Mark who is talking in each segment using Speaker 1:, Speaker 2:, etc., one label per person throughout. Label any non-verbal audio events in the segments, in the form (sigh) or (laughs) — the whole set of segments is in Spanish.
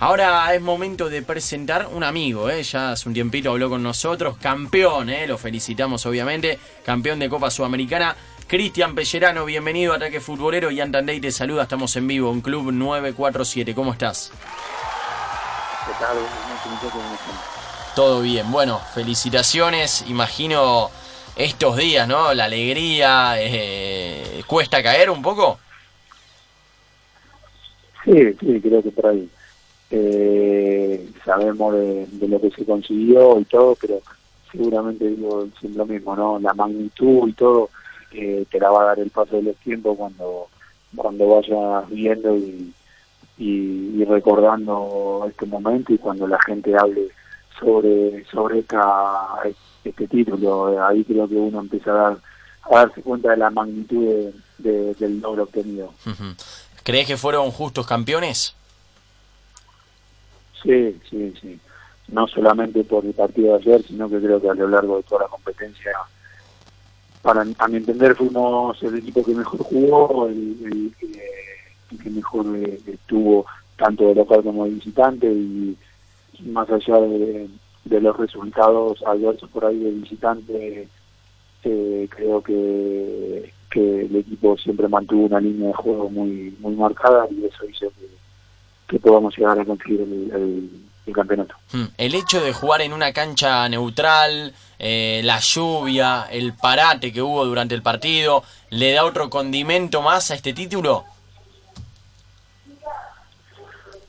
Speaker 1: Ahora es momento de presentar un amigo, ¿eh? ya hace un tiempito habló con nosotros, campeón, ¿eh? lo felicitamos obviamente, campeón de Copa Sudamericana. Cristian Pellerano, bienvenido a Ataque Futbolero y Antandey te saluda, estamos en vivo en Club 947, ¿cómo estás?
Speaker 2: ¿Qué tal?
Speaker 1: Todo bien, bueno, felicitaciones, imagino estos días, ¿no? La alegría, eh, ¿cuesta caer un poco?
Speaker 2: Sí, sí, creo que por ahí. Eh, sabemos de, lo que se consiguió y todo, pero seguramente digo siempre lo mismo, ¿no? La magnitud y todo eh, te la va a dar el paso de los tiempos cuando cuando vayas viendo y, y, recordando este momento y cuando la gente hable sobre sobre esta, este título. Ahí creo que uno empieza a, dar, a darse cuenta de la magnitud de, del logro obtenido.
Speaker 1: ¿Crees que fueron justos campeones?
Speaker 2: Sí, sí, sí. No solamente por el partido de ayer, sino que creo que a lo largo de toda la competencia, para a mi entender, fuimos el equipo que mejor jugó, el, que mejor eh, estuvo tanto de local como de visitante y más allá de, los resultados adversos por ahí de visitante, eh, creo que el equipo siempre mantuvo una línea de juego muy muy marcada y eso hizo que, podamos llegar a conseguir el, campeonato.
Speaker 1: Hmm. El hecho de jugar en una cancha neutral, eh, la lluvia, el parate que hubo durante el partido, ¿le da otro condimento más a este título?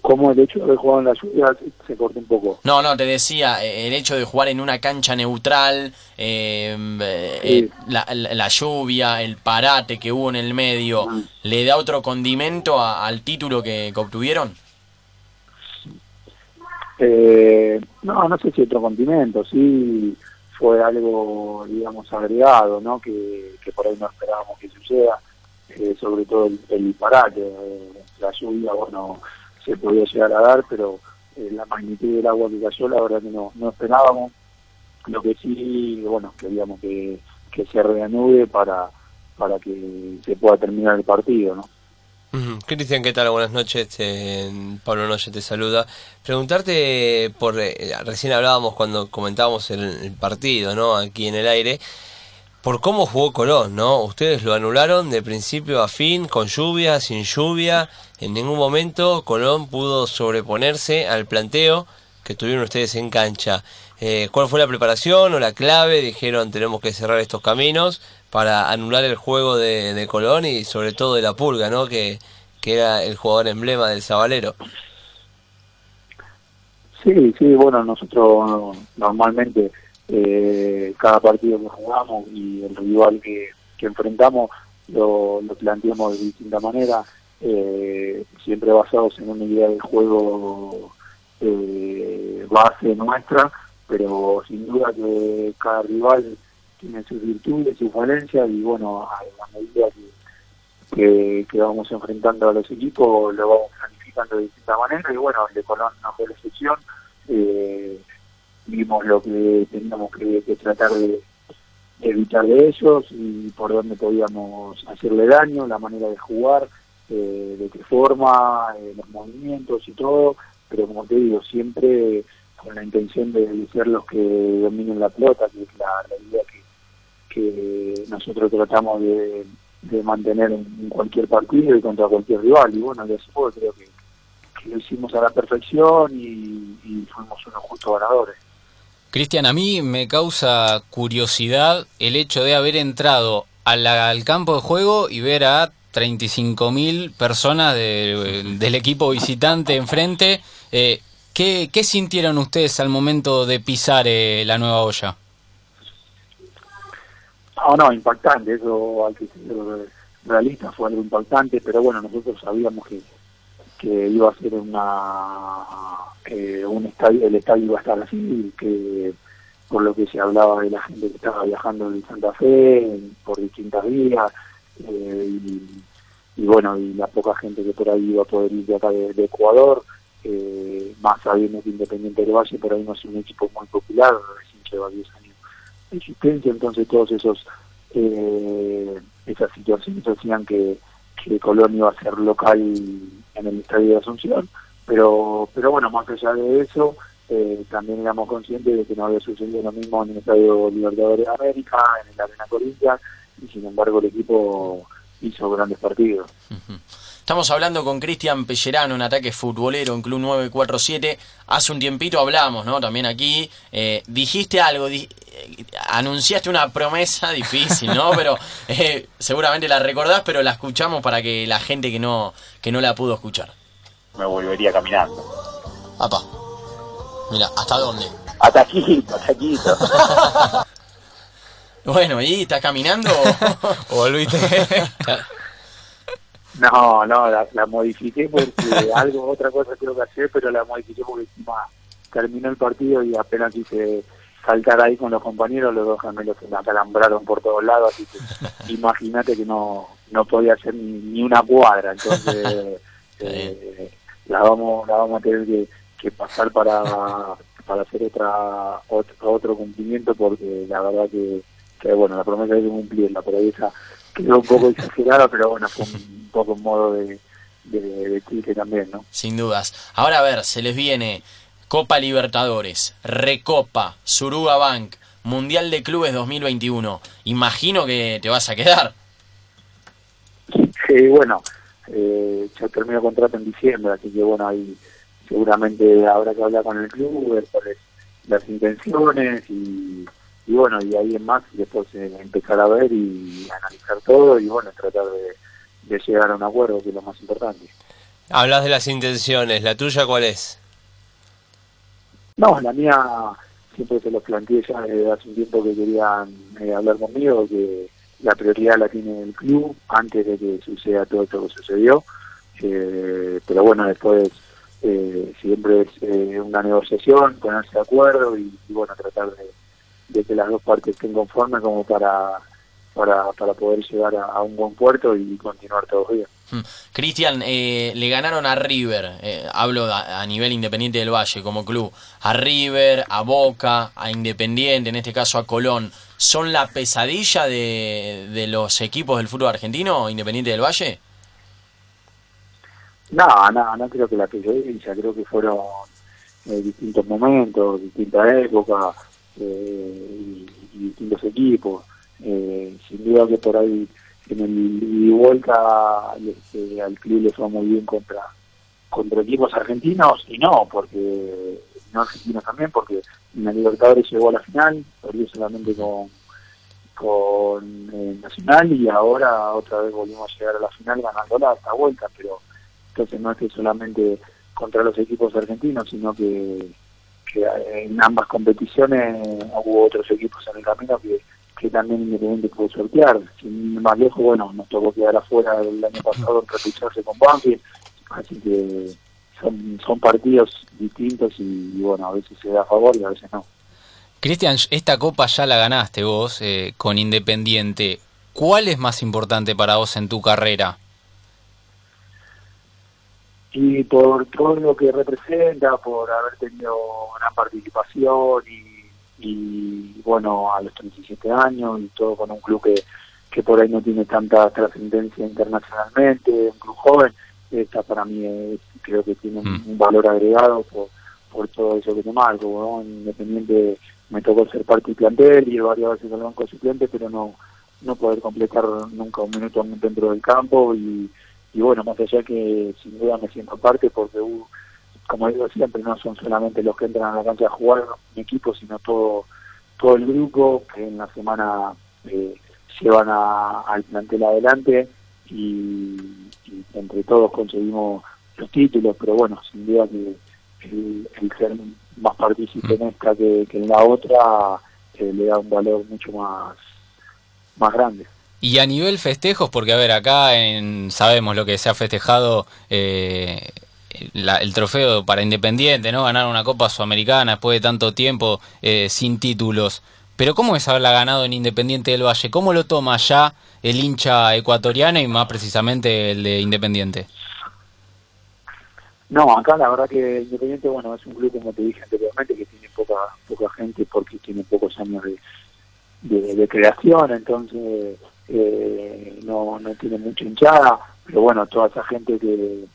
Speaker 2: como el hecho de jugar en la lluvia se, corta un poco.
Speaker 1: No, no, te decía, eh, el hecho de jugar en una cancha neutral, eh, eh, la, lluvia, el parate que hubo en el medio, ah. ¿le da otro condimento al título que, obtuvieron?
Speaker 2: No, no sé si otro condimento, sí fue algo, digamos, agregado, ¿no? Que, por ahí no esperábamos que suceda, sobre todo el, el parate, la lluvia, bueno se podía llegar a dar, pero eh, la magnitud del agua que cayó, la verdad que no, no esperábamos. Lo que sí, bueno, queríamos que, que se reanude para, para que se pueda terminar el partido, ¿no?
Speaker 3: Cristian, ¿qué tal? Buenas noches. Pablo Noche te saluda. Preguntarte por. Eh, recién hablábamos cuando comentábamos el, el, partido, ¿no? Aquí en el aire por cómo jugó Colón, ¿no? Ustedes lo anularon de principio a fin, con lluvia, sin lluvia. En ningún momento Colón pudo sobreponerse al planteo que tuvieron ustedes en cancha. Eh, ¿Cuál fue la preparación o la clave? Dijeron tenemos que cerrar estos caminos para anular el juego de, Colón y sobre todo de la Pulga, ¿no? Que, que era el jugador emblema del Zabalero.
Speaker 2: Sí, sí, bueno, nosotros normalmente eh, cada partido que jugamos y el rival que, enfrentamos lo, planteamos de distinta manera, eh, siempre basados en una idea de juego eh, base nuestra, pero sin duda que cada rival tiene sus virtudes, sus falencias y bueno, a la medida que, que, vamos enfrentando a los equipos lo vamos planificando de distinta manera y bueno, el de Colón no fue la excepción. Eh, vimos lo que teníamos que, tratar de, evitar de ellos y por dónde podíamos hacerle daño, la manera de jugar, eh, de qué forma, eh, los movimientos y todo, pero como te digo, siempre con la intención de ser los que dominen la pelota, que es la, idea que, nosotros tratamos de, mantener en, cualquier partido y contra cualquier rival. Y bueno, de eso creo que, lo hicimos a la perfección y fuimos unos justos ganadores.
Speaker 4: Cristian, a mí me causa curiosidad el hecho de haber entrado al campo de juego y ver a 35.000 personas del equipo visitante enfrente. Eh, ¿qué, sintieron ustedes al momento de pisar eh, la nueva olla?
Speaker 2: No, no, impactante, eso hay que ser realista, fue algo impactante, pero bueno, nosotros sabíamos que, que iba a ser una eh, un estadio, el estadio iba a estar así, que por lo que se hablaba de la gente que estaba viajando en Santa Fe, por distintas vías, eh, y, bueno, y la poca gente que por ahí iba a poder ir de acá de, Ecuador, eh, más sabiendo que Independiente del Valle por ahí no es un equipo muy popular, recién lleva 10 años de existencia, entonces todos esos eh, esas situaciones hacían que, que Colón iba a ser local en el Estadio de Asunción, pero pero bueno, más allá de eso, eh, también éramos conscientes de que no había sucedido lo mismo en el Estadio Libertadores de América, en el Arena Corinthians, y sin embargo el equipo hizo grandes partidos.
Speaker 1: Estamos hablando con Cristian Pellerano, un ataque futbolero en Club 947. Hace un tiempito hablamos, ¿no? También aquí. Eh, dijiste algo, eh, anunciaste una promesa (laughs) difícil, ¿no? Pero eh, seguramente la recordás, pero la escuchamos para que la gente que no, que no la pudo escuchar.
Speaker 2: Me volvería caminando.
Speaker 1: Apa. Mira, ¿hasta dónde?
Speaker 2: Hasta aquí, hasta aquí. (laughs)
Speaker 1: bueno, ¿y estás caminando o (laughs) volviste? (laughs)
Speaker 2: No, no, la, modifiqué porque algo, otra cosa tengo que hacer, pero la modifiqué porque encima terminó el partido y apenas quise saltar ahí con los compañeros, los dos gemelos se me acalambraron por todos lados, así que (laughs) imagínate que no, no podía hacer ni, una cuadra, entonces eh, la vamos la vamos a tener que, pasar para, para hacer otra, otro, cumplimiento porque la verdad que, que bueno, la promesa hay que cumplirla, pero esa quedó un poco (laughs) exagerada, pero bueno, fue un poco un modo de, de, también, ¿no?
Speaker 1: Sin dudas. Ahora a ver, se les viene Copa Libertadores, Recopa, Suruga Bank, Mundial de Clubes 2021. Imagino que te vas a quedar.
Speaker 2: Sí, bueno, eh, yo termino contrato en diciembre, así que bueno, ahí seguramente habrá que hablar con el club, ver cuáles las intenciones y y bueno, y ahí en más después eh, empezar a ver y analizar todo y bueno, tratar de, llegar a un acuerdo, que es lo más importante.
Speaker 3: Hablas de las intenciones, ¿la tuya cuál es?
Speaker 2: No, la mía siempre se los planteé ya desde hace un tiempo que querían eh, hablar conmigo, que la prioridad la tiene el club antes de que suceda todo esto que sucedió. Eh, pero bueno, después siempre es una negociación, ponerse de acuerdo y bueno, tratar de, de que las dos partes estén conformes como para, para, para poder llegar a, un buen puerto y continuar todos bien.
Speaker 1: Hmm. Cristian, eh, le ganaron a River, eh, hablo a, nivel Independiente del Valle como club, a River, a Boca, a Independiente, en este caso a Colón. ¿Son la pesadilla de, de los equipos del fútbol argentino, Independiente del Valle?
Speaker 2: No, no, no creo que la pesadilla, creo que fueron eh, distintos momentos, distintas épocas, eh, y, distintos equipos. Eh, sin duda que por ahí en el y vuelta este, al club le fue muy bien contra contra equipos argentinos y no, porque no argentinos también, porque en la Libertadores llegó a la final, solamente con con eh, Nacional y ahora otra vez volvimos a llegar a la final ganándola esta vuelta, pero entonces no es que solamente contra los equipos argentinos, sino que en ambas competiciones hubo otros equipos en el camino que, que también Independiente pudo sortear. Sin más lejos, bueno, nos tocó quedar afuera el año pasado en repucharse con Banfield, así que son, son partidos distintos y, bueno, a veces se da a favor y a veces no.
Speaker 4: Cristian, esta copa ya la ganaste vos eh, con Independiente. ¿Cuál es más importante para vos en tu carrera?
Speaker 2: Y por todo lo que representa, por haber tenido gran participación y, bueno, a los 37 años y todo con un club que, que por ahí no tiene tanta trascendencia internacionalmente, un club joven, esta para mí creo que tiene un, mm. valor agregado por, por todo eso que te marco, Independiente me tocó ser parte del plantel y varias veces al banco suplente, pero no no poder completar nunca un minuto dentro del campo y y bueno, más allá que sin duda me siento parte porque, uh, como digo siempre, no son solamente los que entran a la cancha a jugar mi equipo, sino todo todo el grupo que en la semana eh, llevan al plantel adelante y, entre todos conseguimos los títulos, pero bueno, sin duda que el, ser más partícipe en esta que, en la otra eh, le da un valor mucho más, más grande.
Speaker 4: Y a nivel festejos, porque a ver, acá en, sabemos lo que se ha festejado eh, el trofeo para Independiente, ¿no? Ganar una Copa Sudamericana después de tanto tiempo eh, sin títulos. Pero ¿cómo es haberla ganado en Independiente del Valle? ¿Cómo lo toma ya el hincha ecuatoriano y más precisamente el de Independiente?
Speaker 2: No, acá la verdad que Independiente, bueno, es un club, como te dije anteriormente, que tiene poca poca gente porque tiene pocos años de, de creación, entonces eh, no, no tiene mucha hinchada, pero bueno, toda esa gente que,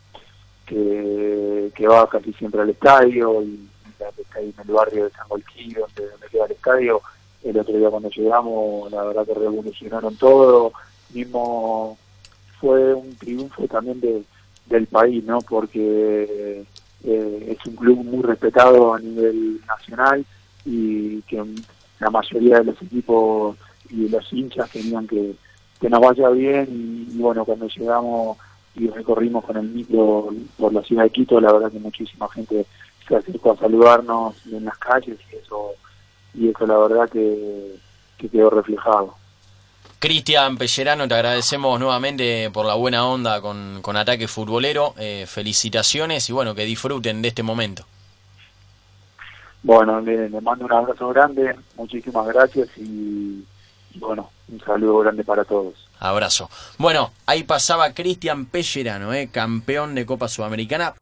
Speaker 2: que, que va casi siempre al estadio y está ahí en el barrio de San Golquí, donde, donde queda el estadio. El otro día cuando llegamos, la verdad que revolucionaron todo. Mismo fue un triunfo también de, del país, ¿no? Porque eh, es un club muy respetado a nivel nacional y que la mayoría de los equipos y los hinchas querían que, que nos vaya bien y, bueno, cuando llegamos y recorrimos con el micro por la ciudad de Quito, la verdad que muchísima gente se acercó a saludarnos en las calles y eso, y eso la verdad que, que quedó reflejado.
Speaker 1: Cristian Pellerano, te agradecemos nuevamente por la buena onda con, con Ataque Futbolero. Eh, felicitaciones y bueno, que disfruten de este momento.
Speaker 2: Bueno, le, mando un abrazo grande, muchísimas gracias y bueno, un saludo grande para todos.
Speaker 1: Abrazo. Bueno, ahí pasaba Cristian Pellerano, eh, campeón de Copa Sudamericana.